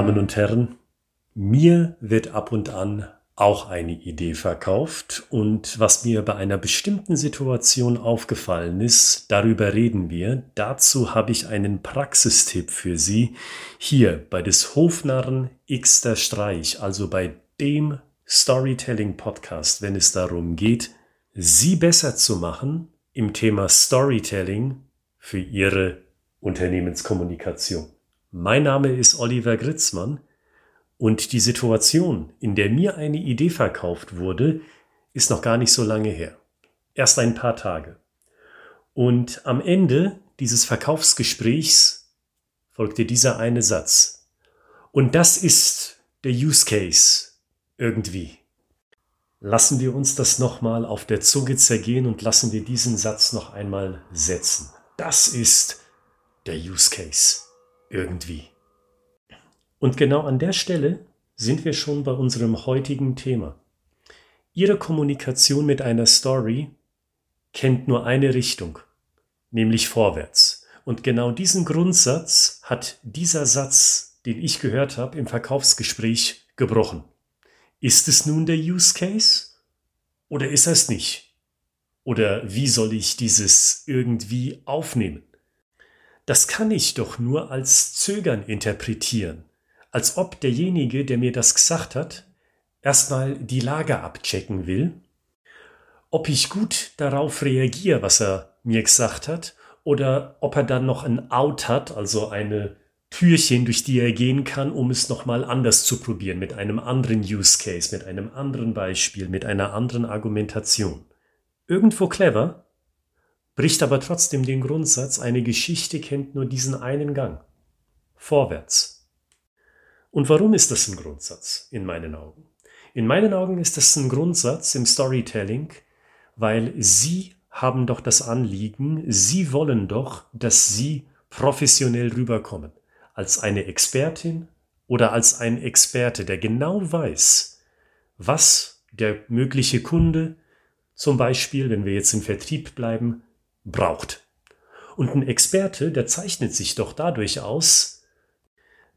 Damen und Herren, mir wird ab und an auch eine Idee verkauft und was mir bei einer bestimmten Situation aufgefallen ist, darüber reden wir. Dazu habe ich einen Praxistipp für Sie hier bei des Hofnarren Xter Streich, also bei dem Storytelling Podcast, wenn es darum geht, Sie besser zu machen im Thema Storytelling für Ihre Unternehmenskommunikation. Mein Name ist Oliver Gritzmann und die Situation, in der mir eine Idee verkauft wurde, ist noch gar nicht so lange her. Erst ein paar Tage. Und am Ende dieses Verkaufsgesprächs folgte dieser eine Satz. Und das ist der Use Case irgendwie. Lassen wir uns das nochmal auf der Zunge zergehen und lassen wir diesen Satz noch einmal setzen. Das ist der Use Case irgendwie. Und genau an der Stelle sind wir schon bei unserem heutigen Thema. Ihre Kommunikation mit einer Story kennt nur eine Richtung, nämlich vorwärts. Und genau diesen Grundsatz hat dieser Satz, den ich gehört habe, im Verkaufsgespräch gebrochen. Ist es nun der Use Case oder ist es nicht? Oder wie soll ich dieses irgendwie aufnehmen? Das kann ich doch nur als Zögern interpretieren, als ob derjenige, der mir das gesagt hat, erstmal die Lage abchecken will, ob ich gut darauf reagiere, was er mir gesagt hat, oder ob er dann noch ein Out hat, also eine Türchen, durch die er gehen kann, um es nochmal anders zu probieren, mit einem anderen Use Case, mit einem anderen Beispiel, mit einer anderen Argumentation. Irgendwo clever, bricht aber trotzdem den Grundsatz, eine Geschichte kennt nur diesen einen Gang. Vorwärts. Und warum ist das ein Grundsatz in meinen Augen? In meinen Augen ist das ein Grundsatz im Storytelling, weil Sie haben doch das Anliegen, Sie wollen doch, dass Sie professionell rüberkommen. Als eine Expertin oder als ein Experte, der genau weiß, was der mögliche Kunde, zum Beispiel, wenn wir jetzt im Vertrieb bleiben, braucht. Und ein Experte, der zeichnet sich doch dadurch aus,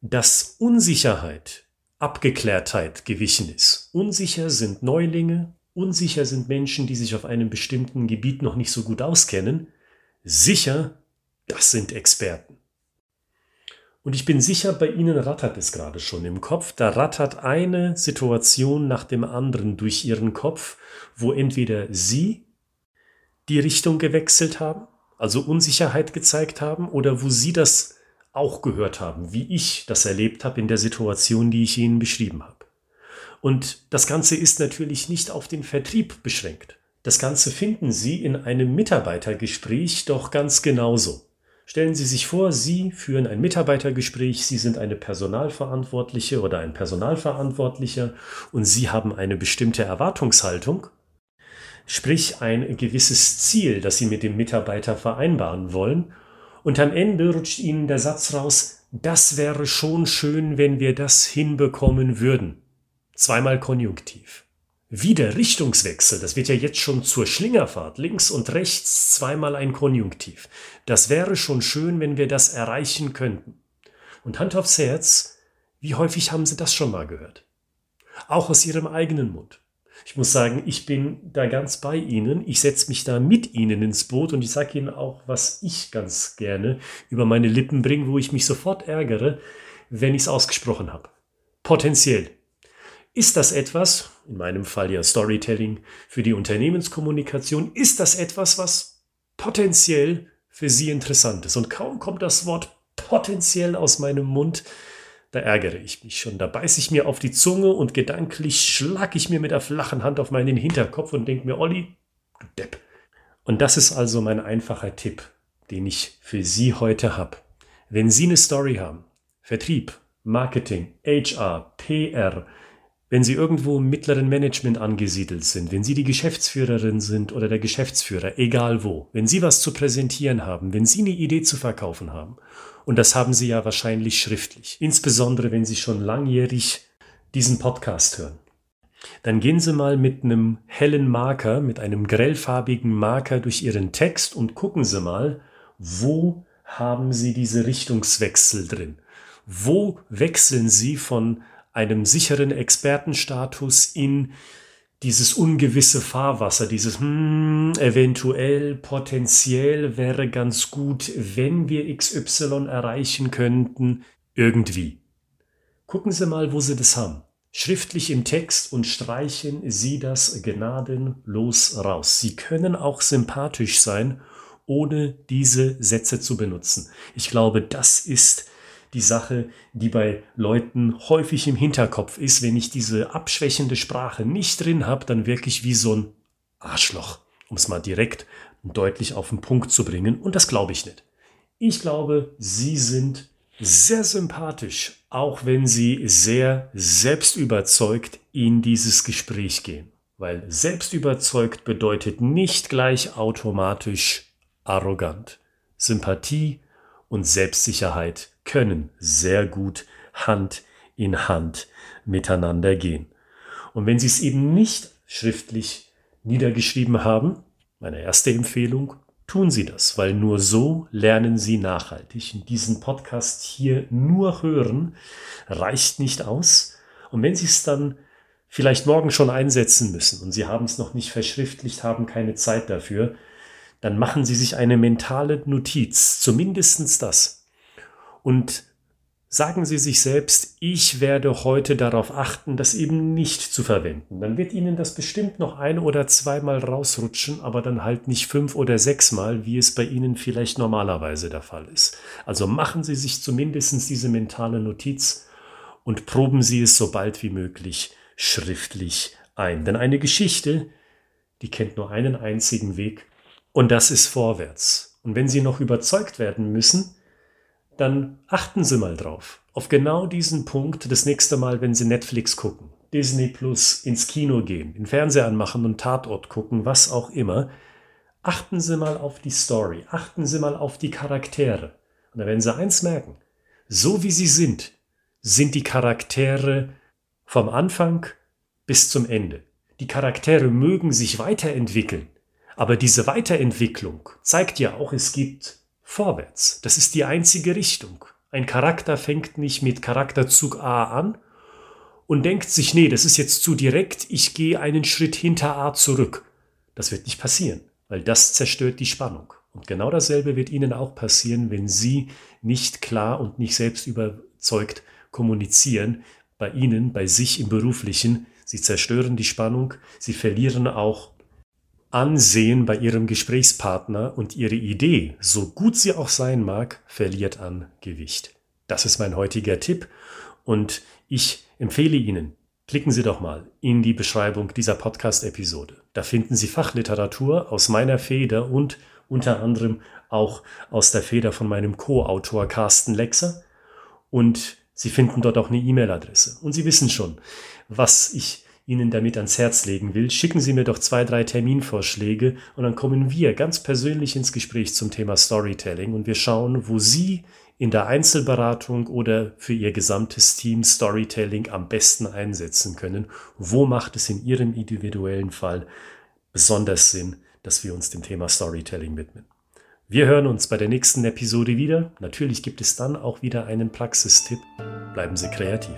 dass Unsicherheit Abgeklärtheit gewichen ist. Unsicher sind Neulinge, unsicher sind Menschen, die sich auf einem bestimmten Gebiet noch nicht so gut auskennen. Sicher, das sind Experten. Und ich bin sicher, bei Ihnen rattert es gerade schon im Kopf. Da rattert eine Situation nach dem anderen durch Ihren Kopf, wo entweder Sie die Richtung gewechselt haben, also Unsicherheit gezeigt haben, oder wo Sie das auch gehört haben, wie ich das erlebt habe in der Situation, die ich Ihnen beschrieben habe. Und das Ganze ist natürlich nicht auf den Vertrieb beschränkt. Das Ganze finden Sie in einem Mitarbeitergespräch doch ganz genauso. Stellen Sie sich vor, Sie führen ein Mitarbeitergespräch, Sie sind eine Personalverantwortliche oder ein Personalverantwortlicher und Sie haben eine bestimmte Erwartungshaltung sprich ein gewisses Ziel, das Sie mit dem Mitarbeiter vereinbaren wollen. Und am Ende rutscht Ihnen der Satz raus, das wäre schon schön, wenn wir das hinbekommen würden. Zweimal Konjunktiv. Wieder Richtungswechsel, das wird ja jetzt schon zur Schlingerfahrt, links und rechts zweimal ein Konjunktiv. Das wäre schon schön, wenn wir das erreichen könnten. Und Hand aufs Herz, wie häufig haben Sie das schon mal gehört? Auch aus Ihrem eigenen Mund. Ich muss sagen, ich bin da ganz bei Ihnen. Ich setze mich da mit Ihnen ins Boot und ich sage Ihnen auch, was ich ganz gerne über meine Lippen bringe, wo ich mich sofort ärgere, wenn ich es ausgesprochen habe. Potenziell. Ist das etwas, in meinem Fall ja Storytelling für die Unternehmenskommunikation, ist das etwas, was potenziell für Sie interessant ist? Und kaum kommt das Wort potenziell aus meinem Mund, da ärgere ich mich schon. Da beiße ich mir auf die Zunge und gedanklich schlag ich mir mit der flachen Hand auf meinen Hinterkopf und denke mir, Olli, du Depp. Und das ist also mein einfacher Tipp, den ich für Sie heute habe. Wenn Sie eine Story haben, Vertrieb, Marketing, HR, PR, wenn Sie irgendwo im mittleren Management angesiedelt sind, wenn Sie die Geschäftsführerin sind oder der Geschäftsführer, egal wo, wenn Sie was zu präsentieren haben, wenn Sie eine Idee zu verkaufen haben und das haben Sie ja wahrscheinlich schriftlich. Insbesondere, wenn Sie schon langjährig diesen Podcast hören. Dann gehen Sie mal mit einem hellen Marker, mit einem grellfarbigen Marker durch Ihren Text und gucken Sie mal, wo haben Sie diese Richtungswechsel drin? Wo wechseln Sie von einem sicheren Expertenstatus in dieses ungewisse Fahrwasser, dieses hm, eventuell, potenziell wäre ganz gut, wenn wir XY erreichen könnten, irgendwie. Gucken Sie mal, wo Sie das haben. Schriftlich im Text und streichen Sie das gnadenlos raus. Sie können auch sympathisch sein, ohne diese Sätze zu benutzen. Ich glaube, das ist die Sache, die bei Leuten häufig im Hinterkopf ist, wenn ich diese abschwächende Sprache nicht drin habe, dann wirklich wie so ein Arschloch, um es mal direkt und deutlich auf den Punkt zu bringen. Und das glaube ich nicht. Ich glaube, sie sind sehr sympathisch, auch wenn sie sehr selbstüberzeugt in dieses Gespräch gehen. Weil selbstüberzeugt bedeutet nicht gleich automatisch arrogant. Sympathie und Selbstsicherheit können sehr gut Hand in Hand miteinander gehen. Und wenn Sie es eben nicht schriftlich niedergeschrieben haben, meine erste Empfehlung, tun Sie das, weil nur so lernen Sie nachhaltig. Diesen Podcast hier nur hören reicht nicht aus. Und wenn Sie es dann vielleicht morgen schon einsetzen müssen und Sie haben es noch nicht verschriftlicht, haben keine Zeit dafür, dann machen Sie sich eine mentale Notiz, zumindestens das. Und sagen Sie sich selbst, ich werde heute darauf achten, das eben nicht zu verwenden. Dann wird Ihnen das bestimmt noch ein oder zweimal rausrutschen, aber dann halt nicht fünf oder sechsmal, wie es bei Ihnen vielleicht normalerweise der Fall ist. Also machen Sie sich zumindest diese mentale Notiz und proben Sie es so bald wie möglich schriftlich ein. Denn eine Geschichte, die kennt nur einen einzigen Weg und das ist vorwärts. Und wenn Sie noch überzeugt werden müssen, dann achten Sie mal drauf. Auf genau diesen Punkt das nächste Mal, wenn Sie Netflix gucken, Disney Plus, ins Kino gehen, den Fernseher anmachen und Tatort gucken, was auch immer. Achten Sie mal auf die Story, achten Sie mal auf die Charaktere. Und dann werden Sie eins merken. So wie sie sind, sind die Charaktere vom Anfang bis zum Ende. Die Charaktere mögen sich weiterentwickeln, aber diese Weiterentwicklung zeigt ja auch, es gibt vorwärts. Das ist die einzige Richtung. Ein Charakter fängt nicht mit Charakterzug A an und denkt sich, nee, das ist jetzt zu direkt, ich gehe einen Schritt hinter A zurück. Das wird nicht passieren, weil das zerstört die Spannung. Und genau dasselbe wird Ihnen auch passieren, wenn Sie nicht klar und nicht selbst überzeugt kommunizieren, bei Ihnen, bei sich im beruflichen. Sie zerstören die Spannung, Sie verlieren auch Ansehen bei ihrem Gesprächspartner und ihre Idee, so gut sie auch sein mag, verliert an Gewicht. Das ist mein heutiger Tipp und ich empfehle Ihnen, klicken Sie doch mal in die Beschreibung dieser Podcast-Episode. Da finden Sie Fachliteratur aus meiner Feder und unter anderem auch aus der Feder von meinem Co-Autor Carsten Lexer und Sie finden dort auch eine E-Mail-Adresse. Und Sie wissen schon, was ich Ihnen damit ans Herz legen will, schicken Sie mir doch zwei, drei Terminvorschläge und dann kommen wir ganz persönlich ins Gespräch zum Thema Storytelling und wir schauen, wo Sie in der Einzelberatung oder für Ihr gesamtes Team Storytelling am besten einsetzen können. Wo macht es in Ihrem individuellen Fall besonders Sinn, dass wir uns dem Thema Storytelling widmen? Wir hören uns bei der nächsten Episode wieder. Natürlich gibt es dann auch wieder einen Praxistipp. Bleiben Sie kreativ.